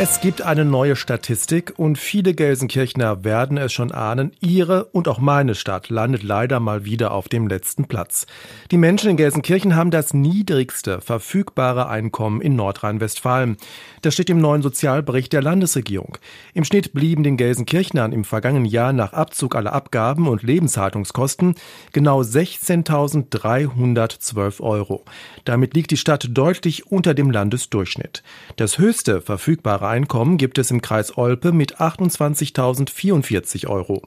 Es gibt eine neue Statistik und viele Gelsenkirchner werden es schon ahnen, ihre und auch meine Stadt landet leider mal wieder auf dem letzten Platz. Die Menschen in Gelsenkirchen haben das niedrigste verfügbare Einkommen in Nordrhein-Westfalen. Das steht im neuen Sozialbericht der Landesregierung. Im Schnitt blieben den Gelsenkirchnern im vergangenen Jahr nach Abzug aller Abgaben und Lebenshaltungskosten genau 16.312 Euro. Damit liegt die Stadt deutlich unter dem Landesdurchschnitt. Das höchste verfügbare Einkommen gibt es im Kreis Olpe mit 28.044 Euro.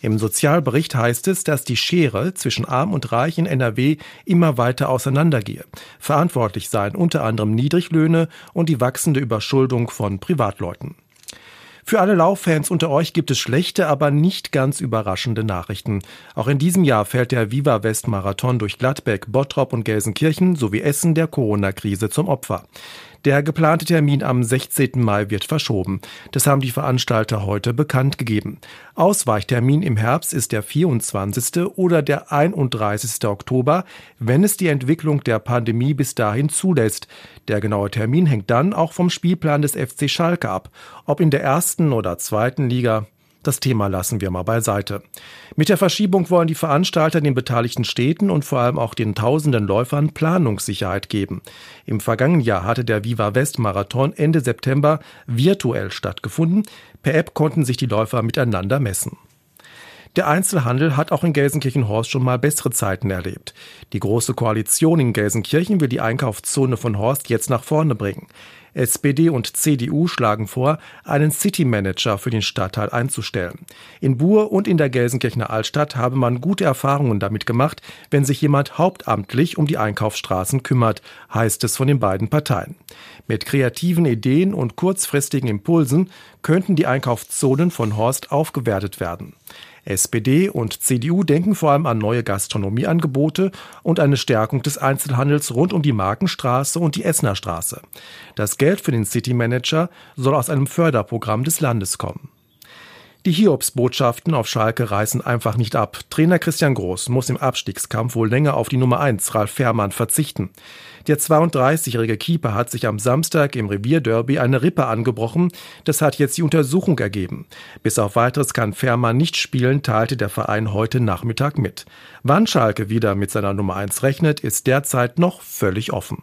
Im Sozialbericht heißt es, dass die Schere zwischen Arm und Reich in NRW immer weiter auseinandergehe. Verantwortlich seien unter anderem Niedriglöhne und die wachsende Überschuldung von Privatleuten. Für alle Lauffans unter euch gibt es schlechte, aber nicht ganz überraschende Nachrichten. Auch in diesem Jahr fällt der Viva West Marathon durch Gladbeck, Bottrop und Gelsenkirchen sowie Essen der Corona-Krise zum Opfer. Der geplante Termin am 16. Mai wird verschoben. Das haben die Veranstalter heute bekannt gegeben. Ausweichtermin im Herbst ist der 24. oder der 31. Oktober, wenn es die Entwicklung der Pandemie bis dahin zulässt. Der genaue Termin hängt dann auch vom Spielplan des FC Schalke ab. Ob in der ersten oder zweiten Liga, das Thema lassen wir mal beiseite. Mit der Verschiebung wollen die Veranstalter den beteiligten Städten und vor allem auch den tausenden Läufern Planungssicherheit geben. Im vergangenen Jahr hatte der Viva West Marathon Ende September virtuell stattgefunden. Per App konnten sich die Läufer miteinander messen. Der Einzelhandel hat auch in Gelsenkirchen-Horst schon mal bessere Zeiten erlebt. Die Große Koalition in Gelsenkirchen will die Einkaufszone von Horst jetzt nach vorne bringen. SPD und CDU schlagen vor, einen City Manager für den Stadtteil einzustellen. In Buhr und in der Gelsenkirchener Altstadt habe man gute Erfahrungen damit gemacht, wenn sich jemand hauptamtlich um die Einkaufsstraßen kümmert, heißt es von den beiden Parteien. Mit kreativen Ideen und kurzfristigen Impulsen könnten die Einkaufszonen von Horst aufgewertet werden. SPD und CDU denken vor allem an neue Gastronomieangebote und eine Stärkung des Einzelhandels rund um die Markenstraße und die Essener Straße. Das Geld für den City Manager soll aus einem Förderprogramm des Landes kommen. Die Hiobsbotschaften auf Schalke reißen einfach nicht ab. Trainer Christian Groß muss im Abstiegskampf wohl länger auf die Nummer 1 Ralf Fährmann verzichten. Der 32-jährige Keeper hat sich am Samstag im Revierderby eine Rippe angebrochen. Das hat jetzt die Untersuchung ergeben. Bis auf weiteres kann Fährmann nicht spielen, teilte der Verein heute Nachmittag mit. Wann Schalke wieder mit seiner Nummer 1 rechnet, ist derzeit noch völlig offen.